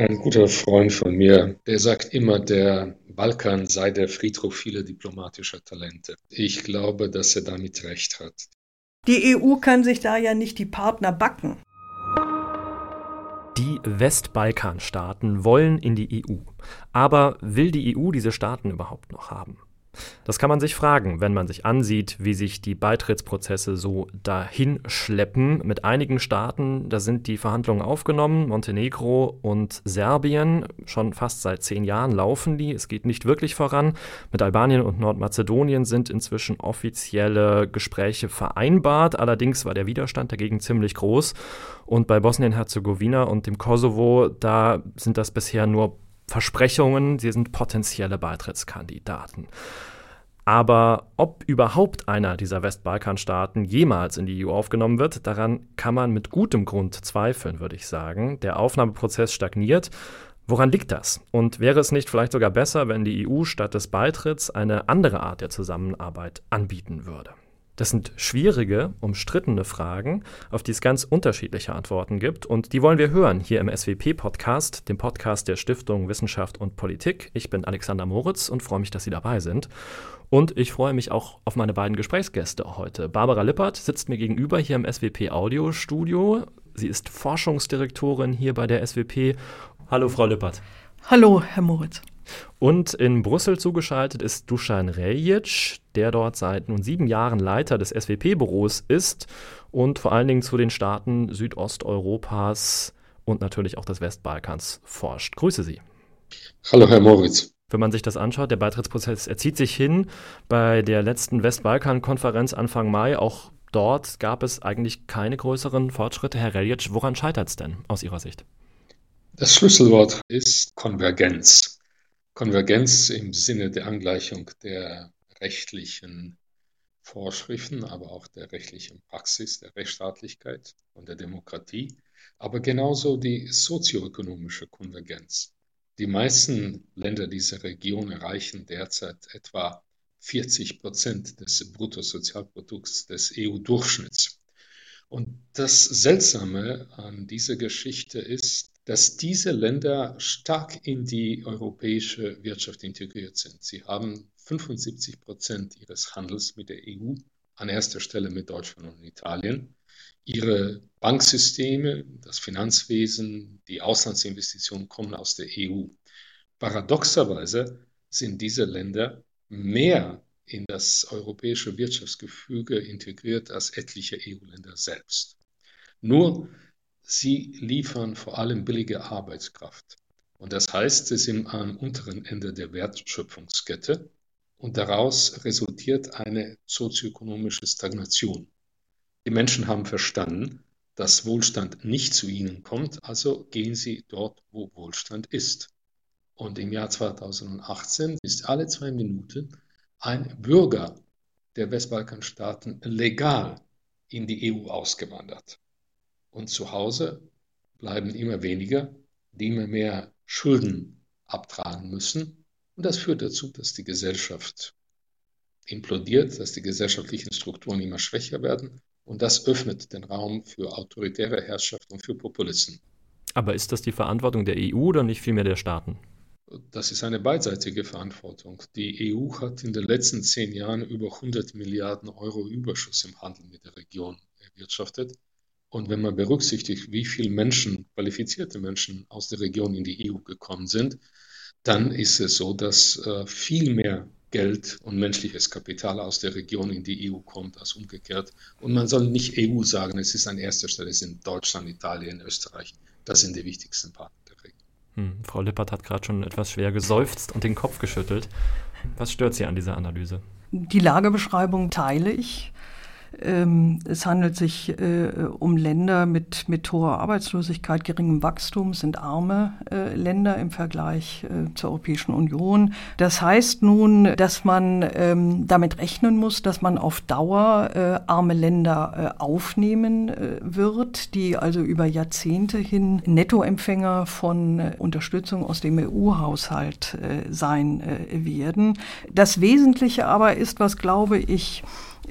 Ein guter Freund von mir, der sagt immer, der Balkan sei der Friedhof vieler diplomatischer Talente. Ich glaube, dass er damit recht hat. Die EU kann sich da ja nicht die Partner backen. Die Westbalkanstaaten wollen in die EU. Aber will die EU diese Staaten überhaupt noch haben? Das kann man sich fragen, wenn man sich ansieht, wie sich die Beitrittsprozesse so dahin schleppen. Mit einigen Staaten, da sind die Verhandlungen aufgenommen, Montenegro und Serbien. Schon fast seit zehn Jahren laufen die. Es geht nicht wirklich voran. Mit Albanien und Nordmazedonien sind inzwischen offizielle Gespräche vereinbart. Allerdings war der Widerstand dagegen ziemlich groß. Und bei Bosnien-Herzegowina und dem Kosovo, da sind das bisher nur Versprechungen, sie sind potenzielle Beitrittskandidaten. Aber ob überhaupt einer dieser Westbalkanstaaten jemals in die EU aufgenommen wird, daran kann man mit gutem Grund zweifeln, würde ich sagen. Der Aufnahmeprozess stagniert. Woran liegt das? Und wäre es nicht vielleicht sogar besser, wenn die EU statt des Beitritts eine andere Art der Zusammenarbeit anbieten würde? Das sind schwierige, umstrittene Fragen, auf die es ganz unterschiedliche Antworten gibt. Und die wollen wir hören hier im SWP-Podcast, dem Podcast der Stiftung Wissenschaft und Politik. Ich bin Alexander Moritz und freue mich, dass Sie dabei sind. Und ich freue mich auch auf meine beiden Gesprächsgäste heute. Barbara Lippert sitzt mir gegenüber hier im SWP Audiostudio. Sie ist Forschungsdirektorin hier bei der SWP. Hallo, Frau Lippert. Hallo, Herr Moritz. Und in Brüssel zugeschaltet ist Dusan Rejic, der dort seit nun sieben Jahren Leiter des SWP-Büros ist und vor allen Dingen zu den Staaten Südosteuropas und natürlich auch des Westbalkans forscht. Grüße Sie. Hallo, Herr Moritz. Wenn man sich das anschaut, der Beitrittsprozess erzieht sich hin. Bei der letzten Westbalkan-Konferenz Anfang Mai, auch dort gab es eigentlich keine größeren Fortschritte. Herr Reljic, woran scheitert es denn aus Ihrer Sicht? Das Schlüsselwort ist Konvergenz. Konvergenz im Sinne der Angleichung der rechtlichen Vorschriften, aber auch der rechtlichen Praxis, der Rechtsstaatlichkeit und der Demokratie, aber genauso die sozioökonomische Konvergenz. Die meisten Länder dieser Region erreichen derzeit etwa 40 Prozent des Bruttosozialprodukts des EU-Durchschnitts. Und das Seltsame an dieser Geschichte ist, dass diese Länder stark in die europäische Wirtschaft integriert sind. Sie haben 75 Prozent ihres Handels mit der EU, an erster Stelle mit Deutschland und Italien. Ihre Banksysteme, das Finanzwesen, die Auslandsinvestitionen kommen aus der EU. Paradoxerweise sind diese Länder mehr in das europäische Wirtschaftsgefüge integriert als etliche EU-Länder selbst. Nur Sie liefern vor allem billige Arbeitskraft. Und das heißt, sie sind am unteren Ende der Wertschöpfungskette und daraus resultiert eine sozioökonomische Stagnation. Die Menschen haben verstanden, dass Wohlstand nicht zu ihnen kommt, also gehen sie dort, wo Wohlstand ist. Und im Jahr 2018 ist alle zwei Minuten ein Bürger der Westbalkanstaaten legal in die EU ausgewandert. Und zu Hause bleiben immer weniger, die immer mehr Schulden abtragen müssen. Und das führt dazu, dass die Gesellschaft implodiert, dass die gesellschaftlichen Strukturen immer schwächer werden. Und das öffnet den Raum für autoritäre Herrschaft und für Populisten. Aber ist das die Verantwortung der EU oder nicht vielmehr der Staaten? Das ist eine beidseitige Verantwortung. Die EU hat in den letzten zehn Jahren über 100 Milliarden Euro Überschuss im Handel mit der Region erwirtschaftet. Und wenn man berücksichtigt, wie viele Menschen, qualifizierte Menschen aus der Region in die EU gekommen sind, dann ist es so, dass äh, viel mehr Geld und menschliches Kapital aus der Region in die EU kommt als umgekehrt. Und man soll nicht EU sagen, es ist an erster Stelle, es sind Deutschland, Italien, Österreich. Das sind die wichtigsten Partner der Region. Hm, Frau Lippert hat gerade schon etwas schwer geseufzt und den Kopf geschüttelt. Was stört Sie an dieser Analyse? Die Lagebeschreibung teile ich. Ähm, es handelt sich äh, um Länder mit, mit hoher Arbeitslosigkeit, geringem Wachstum, sind arme äh, Länder im Vergleich äh, zur Europäischen Union. Das heißt nun, dass man ähm, damit rechnen muss, dass man auf Dauer arme Länder aufnehmen wird, die also über Jahrzehnte hin Nettoempfänger von Unterstützung aus dem EU-Haushalt sein werden. Das Wesentliche aber ist, was glaube ich,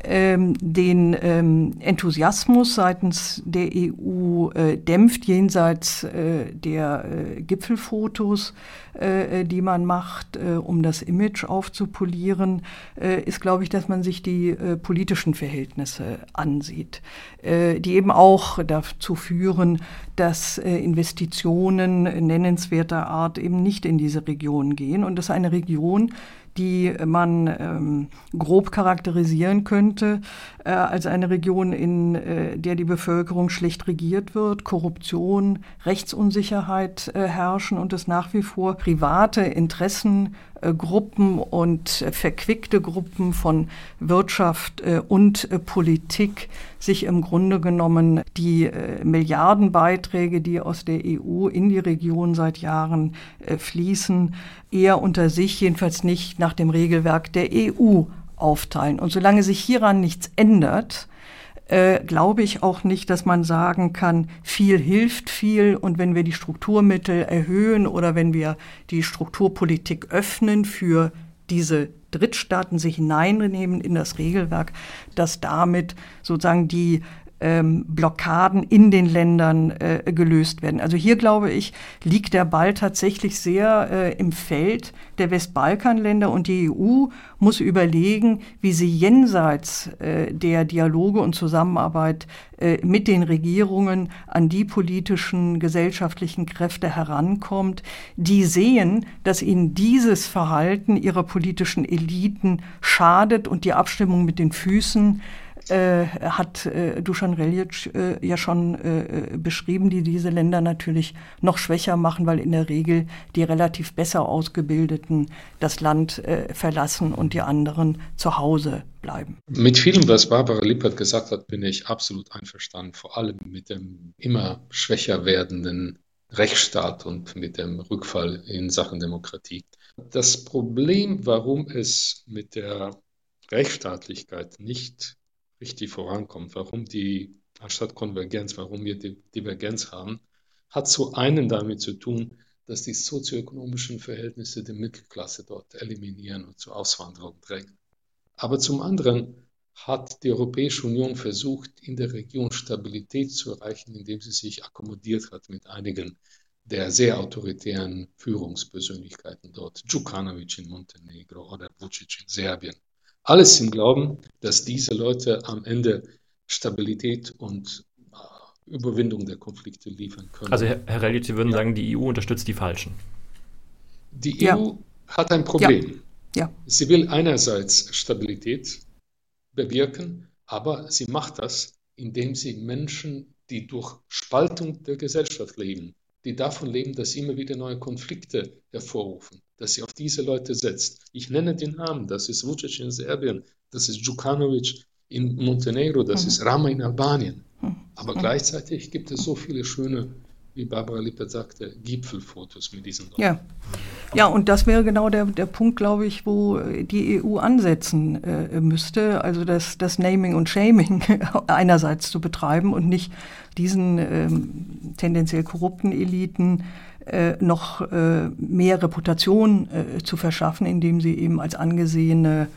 ähm, den ähm, Enthusiasmus seitens der EU äh, dämpft, jenseits äh, der äh, Gipfelfotos, äh, die man macht, äh, um das Image aufzupolieren, äh, ist, glaube ich, dass man sich die politischen Verhältnisse ansieht, die eben auch dazu führen, dass Investitionen nennenswerter Art eben nicht in diese Region gehen. Und das ist eine Region, die man ähm, grob charakterisieren könnte äh, als eine Region, in äh, der die Bevölkerung schlecht regiert wird, Korruption, Rechtsunsicherheit äh, herrschen und es nach wie vor private Interessen Gruppen und äh, verquickte Gruppen von Wirtschaft äh, und Politik sich im Grunde genommen die Milliardenbeiträge, die aus der EU in die Region seit Jahren fließen, eher unter sich, jedenfalls nicht nach dem Regelwerk der EU aufteilen. Und solange sich hieran nichts ändert, äh, glaube ich auch nicht, dass man sagen kann, viel hilft viel. Und wenn wir die Strukturmittel erhöhen oder wenn wir die Strukturpolitik öffnen für diese Drittstaaten sich hineinnehmen in das Regelwerk, dass damit sozusagen die ähm, Blockaden in den Ländern äh, gelöst werden. Also hier glaube ich, liegt der Ball tatsächlich sehr äh, im Feld der Westbalkanländer und die EU muss überlegen, wie sie jenseits äh, der Dialoge und Zusammenarbeit äh, mit den Regierungen an die politischen, gesellschaftlichen Kräfte herankommt, die sehen, dass ihnen dieses Verhalten ihrer politischen Eliten schadet und die Abstimmung mit den Füßen äh, hat äh, Dusan Reljic äh, ja schon äh, beschrieben, die diese Länder natürlich noch schwächer machen, weil in der Regel die relativ besser ausgebildeten das Land äh, verlassen und die anderen zu Hause bleiben. Mit vielem, was Barbara Lippert gesagt hat, bin ich absolut einverstanden, vor allem mit dem immer schwächer werdenden Rechtsstaat und mit dem Rückfall in Sachen Demokratie. Das Problem, warum es mit der Rechtsstaatlichkeit nicht richtig vorankommt, warum die, anstatt Konvergenz, warum wir die Divergenz haben, hat zu einen damit zu tun, dass die sozioökonomischen Verhältnisse der Mittelklasse dort eliminieren und zur Auswanderung drängen. Aber zum anderen hat die Europäische Union versucht, in der Region Stabilität zu erreichen, indem sie sich akkommodiert hat mit einigen der sehr autoritären Führungspersönlichkeiten dort, Djukanovic in Montenegro oder Vucic in Serbien. Alles im Glauben, dass diese Leute am Ende Stabilität und äh, Überwindung der Konflikte liefern können. Also Herr, Herr Relic, Sie würden ja. sagen, die EU unterstützt die Falschen. Die ja. EU hat ein Problem. Ja. Sie will einerseits Stabilität bewirken, aber sie macht das, indem sie Menschen, die durch Spaltung der Gesellschaft leben, die davon leben, dass sie immer wieder neue Konflikte hervorrufen, dass sie auf diese Leute setzt. Ich nenne den Namen, das ist Vucic in Serbien, das ist Djukanovic in Montenegro, das mhm. ist Rama in Albanien. Mhm. Aber mhm. gleichzeitig gibt es so viele schöne, wie Barbara Lippert sagte, Gipfelfotos mit diesen Leuten. Ja. Ja, und das wäre genau der, der Punkt, glaube ich, wo die EU ansetzen äh, müsste. Also das, das Naming und Shaming einerseits zu betreiben und nicht diesen ähm, tendenziell korrupten Eliten äh, noch äh, mehr Reputation äh, zu verschaffen, indem sie eben als angesehene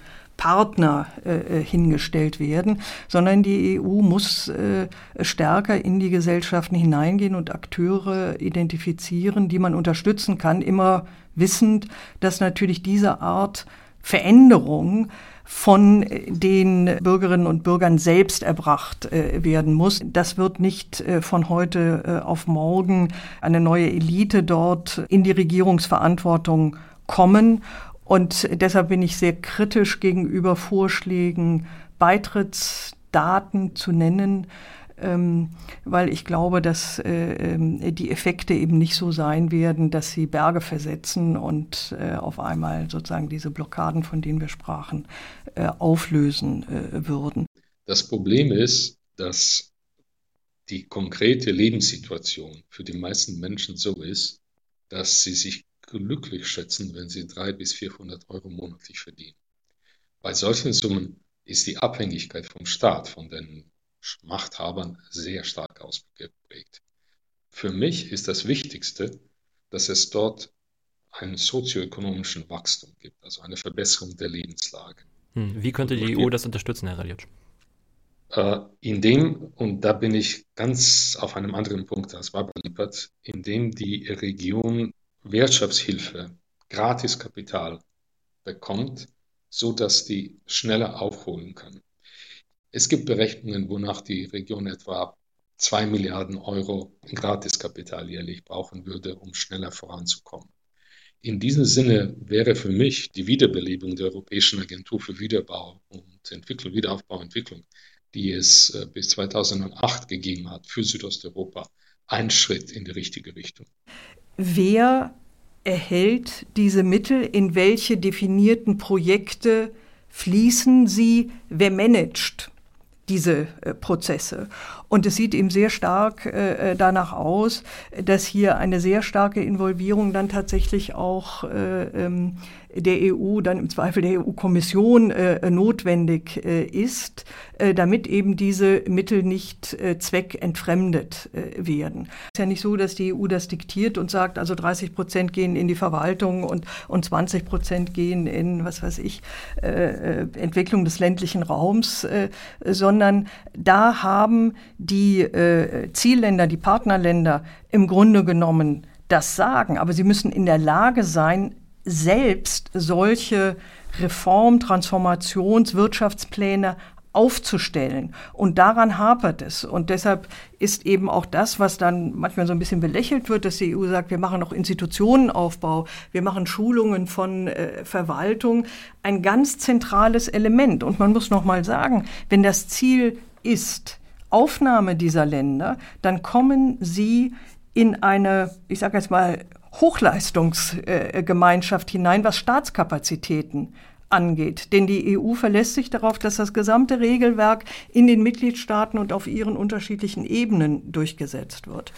Partner äh, äh, hingestellt werden, sondern die EU muss äh, stärker in die Gesellschaften hineingehen und Akteure identifizieren, die man unterstützen kann, immer wissend, dass natürlich diese Art Veränderung von den Bürgerinnen und Bürgern selbst erbracht äh, werden muss. Das wird nicht äh, von heute auf morgen eine neue Elite dort in die Regierungsverantwortung kommen. Und deshalb bin ich sehr kritisch gegenüber Vorschlägen, Beitrittsdaten zu nennen, ähm, weil ich glaube, dass äh, ähm, die Effekte eben nicht so sein werden, dass sie Berge versetzen und äh, auf einmal sozusagen diese Blockaden, von denen wir sprachen, äh, auflösen würden. Das Problem ist, dass die konkrete Lebenssituation für die meisten Menschen so ist, dass sie sich glücklich schätzen, wenn sie 300 bis 400 Euro monatlich verdienen. Bei solchen Summen ist die Abhängigkeit vom Staat, von den Machthabern sehr stark ausgeprägt. Für mich ist das Wichtigste, dass es dort einen sozioökonomischen Wachstum gibt, also eine Verbesserung der Lebenslage. Hm, wie könnte die EU das unterstützen, Herr Relic? Äh, indem, und da bin ich ganz auf einem anderen Punkt als Barbara Lippert, indem die Region Wirtschaftshilfe, Gratiskapital bekommt, so dass die schneller aufholen kann. Es gibt Berechnungen, wonach die Region etwa 2 Milliarden Euro Gratiskapital jährlich brauchen würde, um schneller voranzukommen. In diesem Sinne wäre für mich die Wiederbelebung der Europäischen Agentur für Wiederbau und Entwicklung, Wiederaufbau und Entwicklung, die es äh, bis 2008 gegeben hat für Südosteuropa, ein Schritt in die richtige Richtung. Wer erhält diese Mittel? In welche definierten Projekte fließen sie? Wer managt? diese äh, Prozesse. Und es sieht eben sehr stark äh, äh, danach aus, dass hier eine sehr starke Involvierung dann tatsächlich auch äh, ähm, der EU, dann im Zweifel der EU-Kommission äh, notwendig äh, ist, äh, damit eben diese Mittel nicht äh, zweckentfremdet äh, werden. Es ist ja nicht so, dass die EU das diktiert und sagt, also 30 Prozent gehen in die Verwaltung und, und 20 Prozent gehen in, was weiß ich, äh, Entwicklung des ländlichen Raums, sondern da haben die Zielländer, die Partnerländer im Grunde genommen das Sagen, aber sie müssen in der Lage sein, selbst solche Reform-, Transformations-, Wirtschaftspläne aufzustellen. Und daran hapert es. Und deshalb ist eben auch das, was dann manchmal so ein bisschen belächelt wird, dass die EU sagt, wir machen auch Institutionenaufbau, wir machen Schulungen von äh, Verwaltung, ein ganz zentrales Element. Und man muss noch mal sagen, wenn das Ziel ist, Aufnahme dieser Länder, dann kommen sie in eine, ich sage jetzt mal, Hochleistungsgemeinschaft hinein, was Staatskapazitäten angeht. Denn die EU verlässt sich darauf, dass das gesamte Regelwerk in den Mitgliedstaaten und auf ihren unterschiedlichen Ebenen durchgesetzt wird.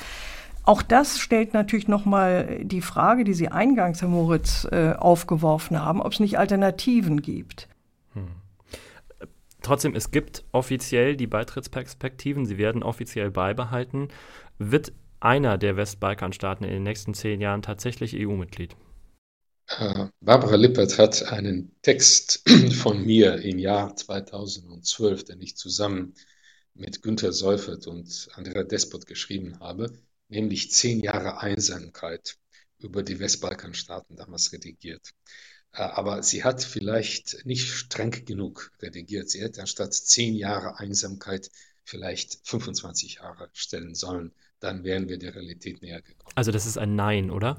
Auch das stellt natürlich nochmal die Frage, die Sie eingangs, Herr Moritz, äh, aufgeworfen haben, ob es nicht Alternativen gibt. Hm. Trotzdem, es gibt offiziell die Beitrittsperspektiven, sie werden offiziell beibehalten. Wird einer der Westbalkanstaaten in den nächsten zehn Jahren tatsächlich EU-Mitglied? Äh, Barbara Lippert hat einen Text von mir im Jahr 2012, den ich zusammen mit Günter Seufert und Andrea Despot geschrieben habe, nämlich zehn Jahre Einsamkeit über die Westbalkanstaaten damals redigiert. Äh, aber sie hat vielleicht nicht streng genug redigiert. Sie hätte anstatt zehn Jahre Einsamkeit vielleicht 25 Jahre stellen sollen dann wären wir der Realität näher gekommen. Also das ist ein Nein, oder?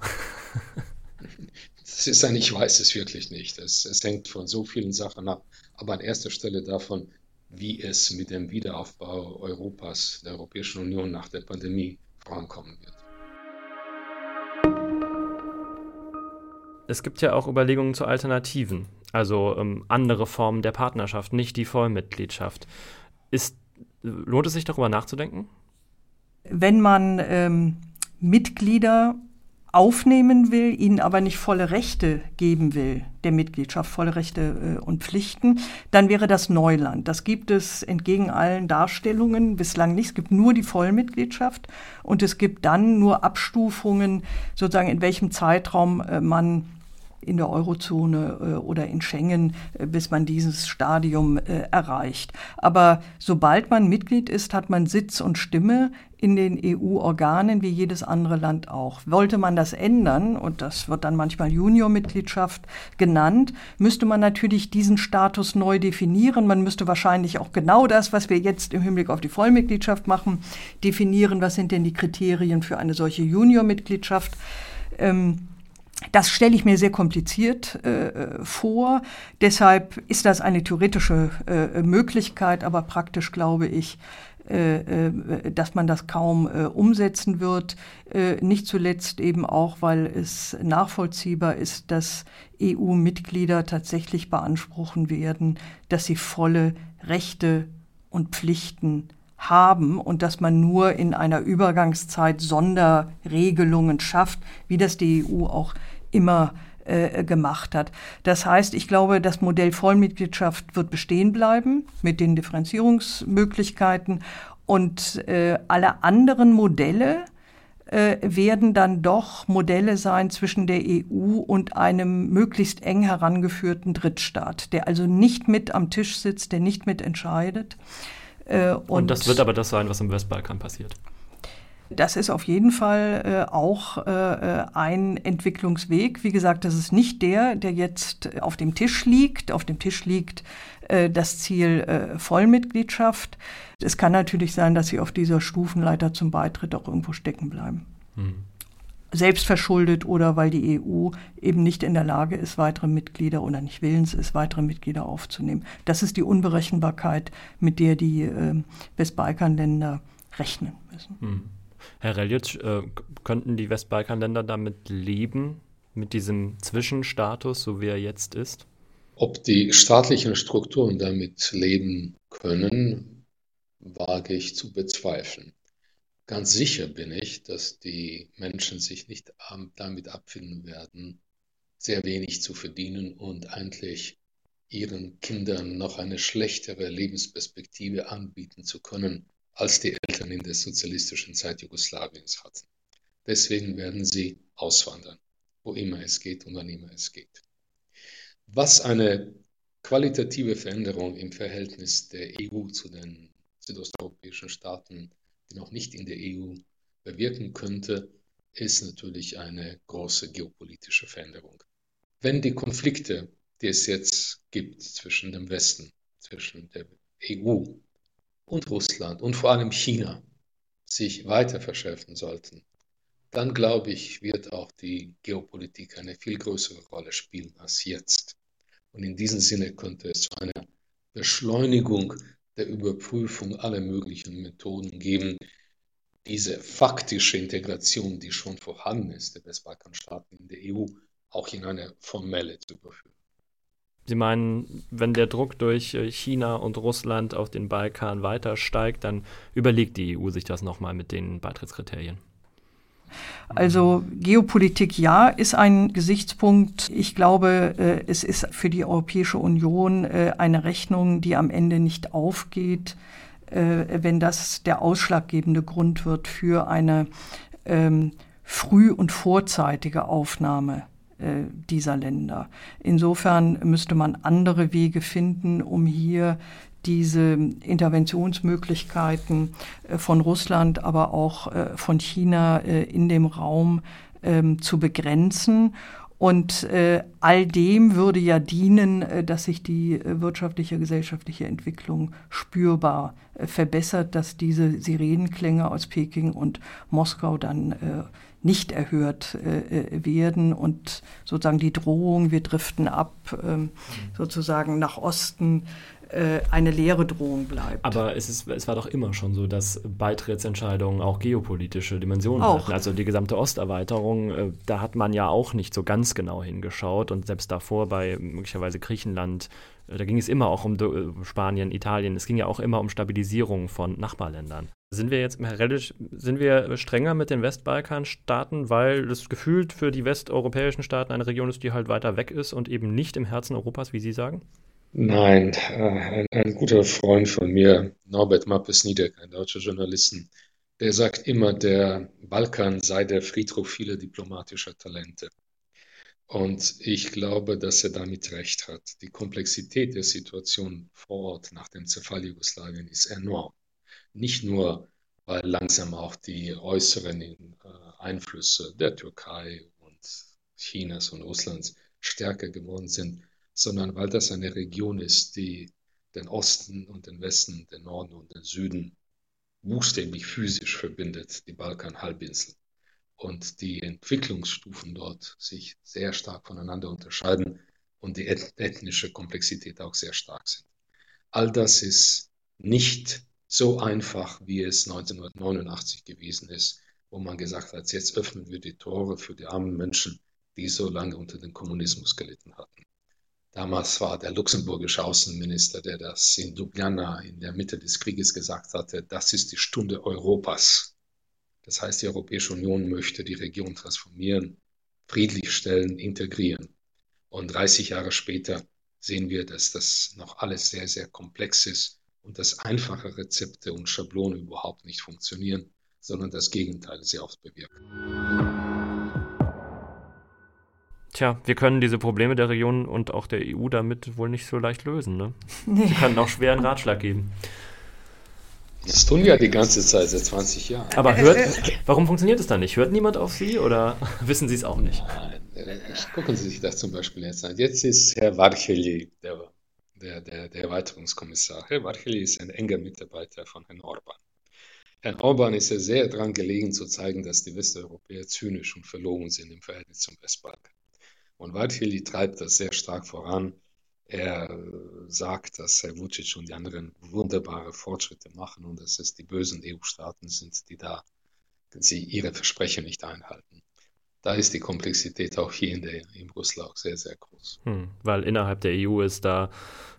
das ist ein Ich weiß es wirklich nicht. Es, es hängt von so vielen Sachen ab. Aber an erster Stelle davon, wie es mit dem Wiederaufbau Europas, der Europäischen Union nach der Pandemie vorankommen wird. Es gibt ja auch Überlegungen zu Alternativen, also ähm, andere Formen der Partnerschaft, nicht die Vollmitgliedschaft. Ist, lohnt es sich darüber nachzudenken? Wenn man ähm, Mitglieder aufnehmen will, ihnen aber nicht volle Rechte geben will, der Mitgliedschaft volle Rechte äh, und Pflichten, dann wäre das Neuland. Das gibt es entgegen allen Darstellungen bislang nicht. Es gibt nur die Vollmitgliedschaft und es gibt dann nur Abstufungen, sozusagen in welchem Zeitraum äh, man in der Eurozone äh, oder in Schengen, äh, bis man dieses Stadium äh, erreicht. Aber sobald man Mitglied ist, hat man Sitz und Stimme in den EU-Organen wie jedes andere Land auch. Wollte man das ändern, und das wird dann manchmal Junior-Mitgliedschaft genannt, müsste man natürlich diesen Status neu definieren. Man müsste wahrscheinlich auch genau das, was wir jetzt im Hinblick auf die Vollmitgliedschaft machen, definieren. Was sind denn die Kriterien für eine solche Junior-Mitgliedschaft? Ähm, das stelle ich mir sehr kompliziert äh, vor. Deshalb ist das eine theoretische äh, Möglichkeit, aber praktisch glaube ich, äh, äh dass man das kaum äh, umsetzen wird. Äh, nicht zuletzt eben auch, weil es nachvollziehbar ist, dass EU-Mitglieder tatsächlich beanspruchen werden, dass sie volle Rechte und Pflichten haben und dass man nur in einer Übergangszeit Sonderregelungen schafft, wie das die EU auch immer äh, gemacht hat. Das heißt, ich glaube, das Modell Vollmitgliedschaft wird bestehen bleiben mit den Differenzierungsmöglichkeiten und äh, alle anderen Modelle äh, werden dann doch Modelle sein zwischen der EU und einem möglichst eng herangeführten Drittstaat, der also nicht mit am Tisch sitzt, der nicht mit entscheidet und, und, das wird aber das sein, was im Westbalkan passiert. Das ist auf jeden Fall äh, auch äh, äh, ein Entwicklungsweg. Wie gesagt, das ist nicht der, der jetzt auf dem Tisch liegt. Auf dem Tisch liegt äh, das Ziel äh, Vollmitgliedschaft. Es kann natürlich sein, dass sie auf dieser Stufenleiter zum Beitritt auch irgendwo stecken bleiben. Hm. Selbstverschuldet oder weil die EU eben nicht in der Lage ist, weitere Mitglieder oder nicht willens ist, weitere Mitglieder aufzunehmen. Das ist die Unberechenbarkeit, mit der die äh, Westbalkanländer rechnen müssen. Hm. Herr Reljic, äh, könnten die Westbalkanländer damit leben, mit diesem Zwischenstatus, so wie er jetzt ist? Ob die staatlichen Strukturen damit leben können, wage ich zu bezweifeln. Ganz sicher bin ich, dass die Menschen sich nicht damit abfinden werden, sehr wenig zu verdienen und eigentlich ihren Kindern noch eine schlechtere Lebensperspektive anbieten zu können, als die Eltern in der sozialistischen Zeit Jugoslawiens hatten. Deswegen werden sie auswandern, wo immer es geht und wann immer es geht. Was eine qualitative Veränderung im Verhältnis der EU zu den südosteuropäischen Staaten, die noch nicht in der EU bewirken könnte, ist natürlich eine große geopolitische Veränderung. Wenn die Konflikte, die es jetzt gibt zwischen dem Westen, zwischen der EU und Russland und vor allem China sich weiter verschärfen sollten, dann glaube ich, wird auch die Geopolitik eine viel größere Rolle spielen als jetzt. Und in diesem Sinne könnte es zu einer Beschleunigung der Überprüfung aller möglichen Methoden geben, diese faktische Integration, die schon vorhanden ist, der Westbalkanstaaten in der EU, auch in eine formelle zu überführen. Sie meinen, wenn der Druck durch äh, China und Russland auf den Balkan weiter steigt, dann überlegt die EU sich das nochmal mit den Beitrittskriterien. Also Geopolitik ja ist ein Gesichtspunkt. Ich glaube, äh, es ist für die Europäische Union äh, eine Rechnung, die am Ende nicht aufgeht, wenn das der ausschlaggebende Grund wird für eine ähm, früh- und vorzeitige Aufnahme äh, dieser Länder. Insofern müsste man andere Wege finden, um hier diese Interventionsmöglichkeiten äh, von Russland, aber auch äh, von China in dem Raum ähm, zu begrenzen. Und äh, all dem würde ja dienen, äh, dass sich die äh, wirtschaftliche, gesellschaftliche Entwicklung spürbar verbessert, dass diese Sirenenklänge aus Peking und Moskau dann nicht erhört äh, werden und sozusagen die Drohung, wir driften ab, ähm, sozusagen nach Osten, äh, eine leere Drohung bleibt. Aber es, ist, es war doch immer schon so, dass Beitrittsentscheidungen auch geopolitische Dimensionen auch. hatten. Also die gesamte Osterweiterung, äh, da hat man ja auch nicht so ganz genau hingeschaut und selbst davor bei möglicherweise Griechenland, äh, da ging es immer auch um Spanien, Italien, es ging ja auch immer um Stabilisierung von Nachbarländern. Sind wir jetzt relativ, sind wir strenger mit den Westbalkanstaaten, weil das gefühlt für die westeuropäischen Staaten eine Region ist, die halt weiter weg ist und eben nicht im Herzen Europas, wie Sie sagen? Nein, äh, ein, ein guter Freund von mir, Norbert Mappes-Niedeck, ein deutscher Journalisten, der sagt immer, der Balkan sei der Friedhof vieler diplomatischer Talente. Und ich glaube, dass er damit recht hat. Die Komplexität der Situation vor Ort nach dem Zerfall Jugoslawien ist enorm nicht nur, weil langsam auch die äußeren äh, Einflüsse der Türkei und Chinas und Russlands stärker geworden sind, sondern weil das eine Region ist, die den Osten und den Westen, den Norden und den Süden buchstäblich physisch verbindet, die Balkanhalbinsel. Und die Entwicklungsstufen dort sich sehr stark voneinander unterscheiden und die ethnische Komplexität auch sehr stark sind. All das ist nicht so einfach, wie es 1989 gewesen ist, wo man gesagt hat, jetzt öffnen wir die Tore für die armen Menschen, die so lange unter dem Kommunismus gelitten hatten. Damals war der luxemburgische Außenminister, der das in Ljubljana in der Mitte des Krieges gesagt hatte, das ist die Stunde Europas. Das heißt, die Europäische Union möchte die Region transformieren, friedlich stellen, integrieren. Und 30 Jahre später sehen wir, dass das noch alles sehr, sehr komplex ist und dass einfache Rezepte und Schablonen überhaupt nicht funktionieren, sondern das Gegenteil sehr oft bewirken. Tja, wir können diese Probleme der Region und auch der EU damit wohl nicht so leicht lösen. Ne? Nee. Sie können auch schwer einen Ratschlag geben. Das tun wir die ganze Zeit, seit 20 Jahren. Aber hört, warum funktioniert es dann nicht? Hört niemand auf Sie oder wissen Sie es auch nicht? Nein, gucken Sie sich das zum Beispiel jetzt an. Jetzt ist Herr Varcheli der, der, der, der Erweiterungskommissar. Herr Varcheli ist ein enger Mitarbeiter von Herrn Orban. Herrn Orban ist ja sehr daran gelegen zu zeigen, dass die Westeuropäer zynisch und verlogen sind im Verhältnis zum Westbalkan. Und Varcheli treibt das sehr stark voran er sagt, dass Herr Vucic und die anderen wunderbare Fortschritte machen und dass es die bösen EU-Staaten sind, die da sie ihre Versprechen nicht einhalten. Da ist die Komplexität auch hier in, der, in Brüssel auch sehr, sehr groß. Hm, weil innerhalb der EU ist da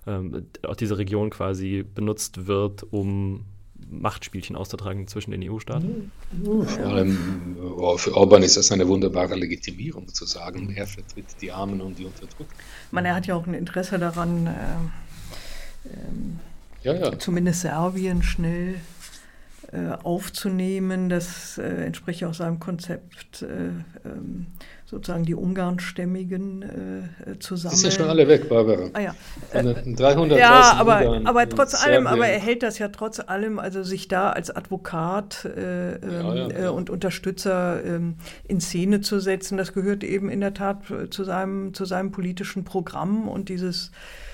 ähm, auch diese Region quasi benutzt wird, um Machtspielchen auszutragen zwischen den EU-Staaten? Vor allem oh, für Orban ist das eine wunderbare Legitimierung zu sagen, er vertritt die Armen und die Unterdrückten. Man, er hat ja auch ein Interesse daran, äh, äh, ja, ja. zumindest Serbien schnell äh, aufzunehmen. Das äh, entspricht auch seinem Konzept, äh, ähm, sozusagen die Ungarnstämmigen äh, zusammen. Die sind schon alle weg, Barbara. Ah, ja. 300 ja, aber, Ungarn aber trotz allem, aber er hält das ja trotz allem, also sich da als Advokat äh, ja, ja, äh, und Unterstützer äh, in Szene zu setzen, das gehört eben in der Tat zu seinem, zu seinem politischen Programm und dieses äh,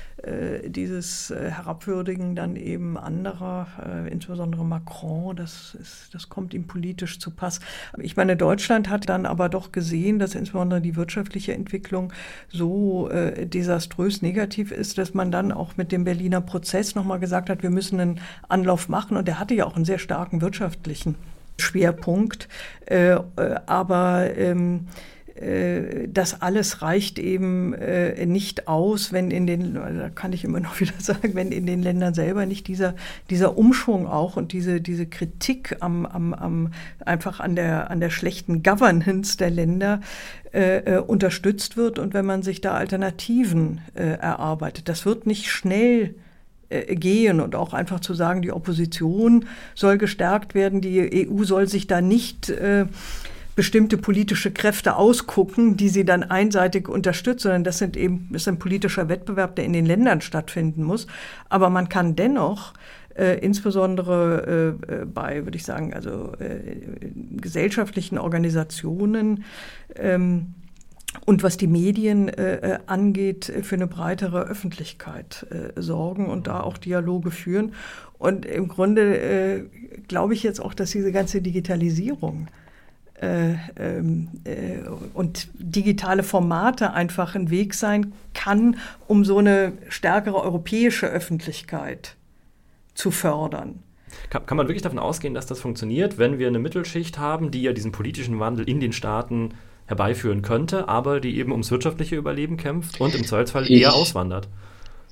dieses äh, Herabwürdigen dann eben anderer, äh, insbesondere Macron, das, ist, das kommt ihm politisch zu Pass. Ich meine, Deutschland hat dann aber doch gesehen, dass insbesondere die wirtschaftliche Entwicklung so äh, desaströs negativ ist, dass man dann auch mit dem Berliner Prozess nochmal gesagt hat, wir müssen einen Anlauf machen. Und der hatte ja auch einen sehr starken wirtschaftlichen Schwerpunkt. Äh, aber ähm, äh, das alles reicht eben äh, nicht aus, wenn in den, da kann ich immer noch wieder sagen, wenn in den Ländern selber nicht dieser, dieser Umschwung auch und diese, diese Kritik am, am, am einfach an der, an der schlechten Governance der Länder äh, äh unterstützt wird und wenn man sich da Alternativen äh, erarbeitet. Das wird nicht schnell gehen und auch einfach zu sagen, die Opposition soll gestärkt werden, die EU soll sich da nicht äh, bestimmte politische Kräfte ausgucken, die sie dann einseitig unterstützen, sondern das sind eben ist ein politischer Wettbewerb, der in den Ländern stattfinden muss. Aber man kann dennoch äh, insbesondere äh, äh bei, würde ich sagen, also äh, gesellschaftlichen Organisationen ähm, und was die Medien äh, äh angeht, für eine breitere Öffentlichkeit äh, sorgen und da auch Dialoge führen. Und im Grunde äh, glaube ich jetzt auch, dass diese ganze Digitalisierung äh, ähm, äh, und digitale Formate einfach ein Weg sein kann, um so eine stärkere europäische Öffentlichkeit zu fördern. Kann, kann man wirklich davon ausgehen, dass das funktioniert, wenn wir eine Mittelschicht haben, die ja diesen politischen Wandel in den Staaten herbeiführen könnte, aber die eben ums wirtschaftliche Überleben kämpft und im Zweifelsfall eher auswandert?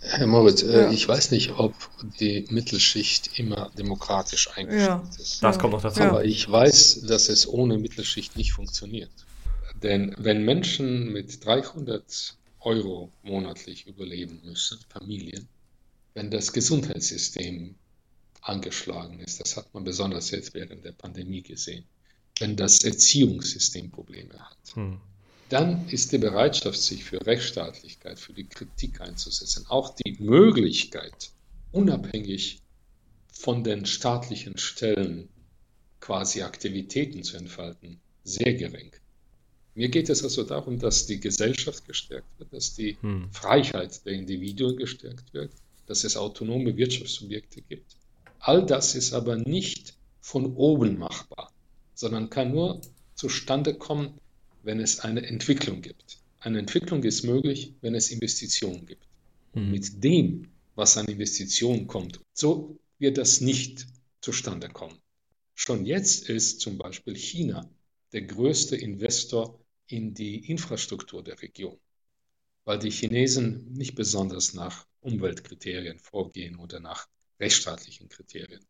Herr Moritz, äh, ja. ich weiß nicht, ob die Mittelschicht immer demokratisch eingestellt ja. ist. Das kommt noch dazu. Aber ich weiß, dass es ohne Mittelschicht nicht funktioniert. Denn wenn Menschen mit 300 Euro monatlich überleben müssen, Familien, wenn das Gesundheitssystem angeschlagen ist, das hat man besonders jetzt während der Pandemie gesehen, wenn das Erziehungssystem Probleme hat, hm dann ist die Bereitschaft, sich für Rechtsstaatlichkeit, für die Kritik einzusetzen, auch die Möglichkeit, unabhängig von den staatlichen Stellen quasi Aktivitäten zu entfalten, sehr gering. Mir geht es also darum, dass die Gesellschaft gestärkt wird, dass die hm. Freiheit der Individuen gestärkt wird, dass es autonome Wirtschaftssubjekte gibt. All das ist aber nicht von oben machbar, sondern kann nur zustande kommen, wenn es eine Entwicklung gibt. Eine Entwicklung ist möglich, wenn es Investitionen gibt. Mhm. Mit dem, was an Investitionen kommt, so wird das nicht zustande kommen. Schon jetzt ist zum Beispiel China der größte Investor in die Infrastruktur der Region, weil die Chinesen nicht besonders nach Umweltkriterien vorgehen oder nach rechtsstaatlichen Kriterien.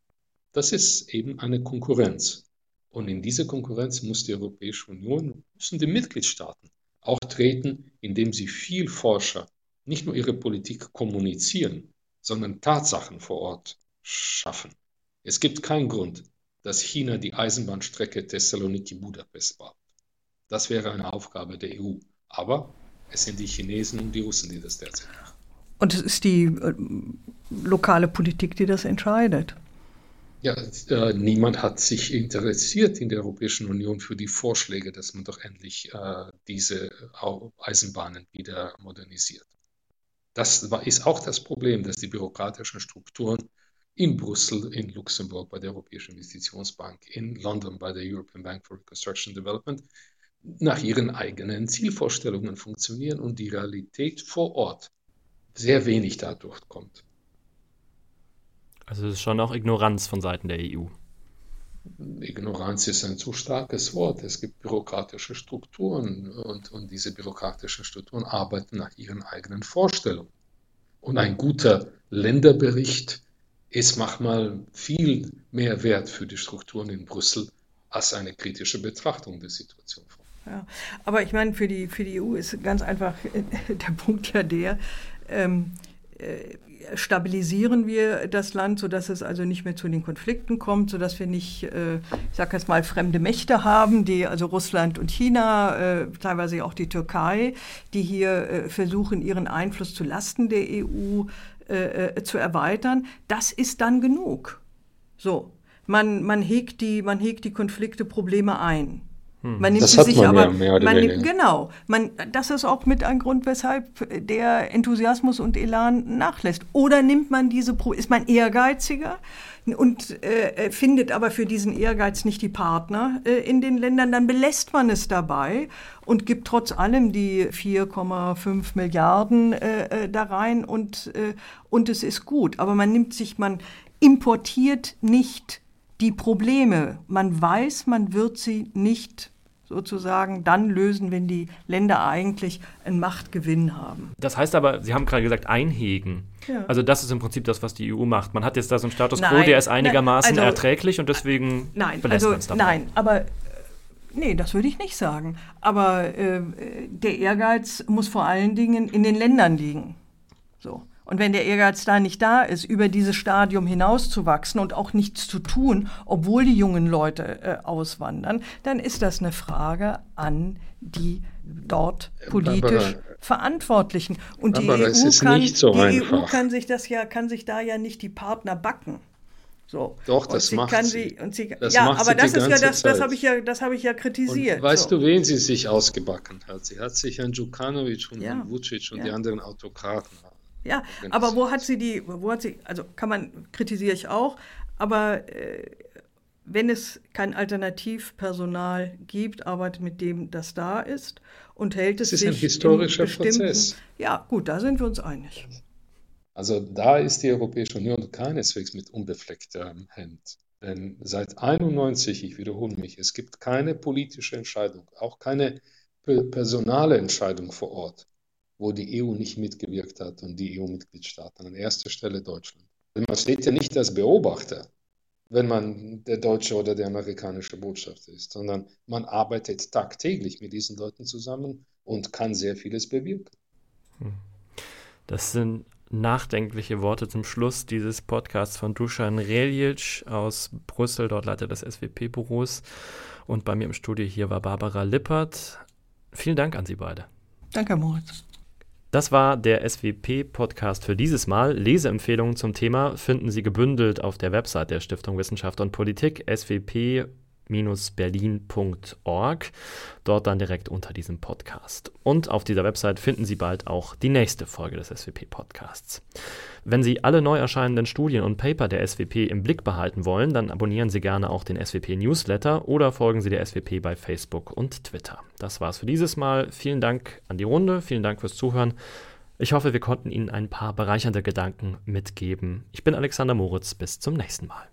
Das ist eben eine Konkurrenz. Und in diese Konkurrenz muss die Europäische Union, müssen die Mitgliedstaaten auch treten, indem sie viel Forscher nicht nur ihre Politik kommunizieren, sondern Tatsachen vor Ort schaffen. Es gibt keinen Grund, dass China die Eisenbahnstrecke Thessaloniki-Budapest baut. Das wäre eine Aufgabe der EU. Aber es sind die Chinesen und die Russen, die das derzeit machen. Und es ist die äh, lokale Politik, die das entscheidet. Ja, äh, niemand hat sich interessiert in der Europäischen Union für die Vorschläge, dass man doch endlich äh, diese Eisenbahnen wieder modernisiert. Das war, ist auch das Problem, dass die bürokratischen Strukturen in Brüssel, in Luxemburg bei der Europäischen Investitionsbank, in London bei der European Bank for Reconstruction Development nach ihren eigenen Zielvorstellungen funktionieren und die Realität vor Ort sehr wenig dadurch kommt. Also es ist schon auch Ignoranz von Seiten der EU. Ignoranz ist ein zu starkes Wort. Es gibt bürokratische Strukturen und, und diese bürokratischen Strukturen arbeiten nach ihren eigenen Vorstellungen. Und ein guter Länderbericht ist manchmal viel mehr wert für die Strukturen in Brüssel als eine kritische Betrachtung der Situation. Ja, aber ich meine, für die, für die EU ist ganz einfach der Punkt ja der, ähm, äh, stabilisieren wir das Land, sodass es also nicht mehr zu den Konflikten kommt, sodass wir nicht, äh, ich sage jetzt mal, fremde Mächte haben, die also Russland und China, äh, teilweise auch die Türkei, die hier äh, versuchen, ihren Einfluss zu Lasten der EU zu erweitern. Das ist dann genug. So, man, man, hegt die, man hegt die Konflikte, Probleme ein. Hm. Man nimmt das sie sich man aber, ja mehr oder man nimmt, genau, man, das ist auch mit ein Grund, weshalb der Enthusiasmus und Elan nachlässt. Oder nimmt man diese, ist man ehrgeiziger und äh, findet aber für diesen Ehrgeiz nicht die Partner äh, in den Ländern, dann belässt man es dabei und gibt trotz allem die 4,5 Milliarden äh, äh, da rein und, äh, und es ist gut. Aber man nimmt sich, man importiert nicht die Probleme. Man weiß, man wird sie nicht sozusagen dann lösen, wenn die Länder eigentlich einen Machtgewinn haben. Das heißt aber, Sie haben gerade gesagt, einhegen. Ja. Also das ist im Prinzip das, was die EU macht. Man hat jetzt da so einen Status quo, der ist einigermaßen also, erträglich und deswegen nein, belässt also, man es dabei. Nein, aber äh, Nee, das würde ich nicht sagen. Aber äh, der Ehrgeiz muss vor allen Dingen in den Ländern liegen. So. Und wenn der Ehrgeiz da nicht da ist, über dieses Stadium hinauszuwachsen und auch nichts zu tun, obwohl die jungen Leute äh, auswandern, dann ist das eine Frage an die dort politisch Barbara, Verantwortlichen. Und die, EU kann, so die EU kann sich das ja, kann sich da ja nicht die Partner backen. So. Doch, das macht sie. sie. Und sie das ja, aber das ist ja das, das habe ich ja, das habe ich ja kritisiert. Und weißt so. du, wen sie sich ausgebacken hat? Sie hat sich an Djukanovic und ja. Vucic und ja. die anderen Autokraten ja, aber wo hat sie die, wo hat sie, also kann man, kritisiere ich auch, aber äh, wenn es kein Alternativpersonal gibt, arbeitet mit dem, das da ist und hält es sich. Das ist ein historischer Prozess. Ja, gut, da sind wir uns einig. Also da ist die Europäische Union keineswegs mit unbeflecktem Hemd. Denn seit 91, ich wiederhole mich, es gibt keine politische Entscheidung, auch keine personale Entscheidung vor Ort, wo die EU nicht mitgewirkt hat und die EU-Mitgliedstaaten. An erster Stelle Deutschland. Man steht ja nicht als Beobachter, wenn man der deutsche oder der amerikanische Botschafter ist, sondern man arbeitet tagtäglich mit diesen Leuten zusammen und kann sehr vieles bewirken. Hm. Das sind nachdenkliche Worte zum Schluss dieses Podcasts von Dusan Reljic aus Brüssel, dort Leiter des SWP-Büros. Und bei mir im Studio hier war Barbara Lippert. Vielen Dank an Sie beide. Danke, Moritz. Das war der SWP-Podcast für dieses Mal. Leseempfehlungen zum Thema finden Sie gebündelt auf der Website der Stiftung Wissenschaft und Politik swp berlin.org, dort dann direkt unter diesem Podcast. Und auf dieser Website finden Sie bald auch die nächste Folge des SWP-Podcasts. Wenn Sie alle neu erscheinenden Studien und Paper der SWP im Blick behalten wollen, dann abonnieren Sie gerne auch den SWP-Newsletter oder folgen Sie der SWP bei Facebook und Twitter. Das war's für dieses Mal. Vielen Dank an die Runde, vielen Dank fürs Zuhören. Ich hoffe, wir konnten Ihnen ein paar bereichernde Gedanken mitgeben. Ich bin Alexander Moritz. Bis zum nächsten Mal.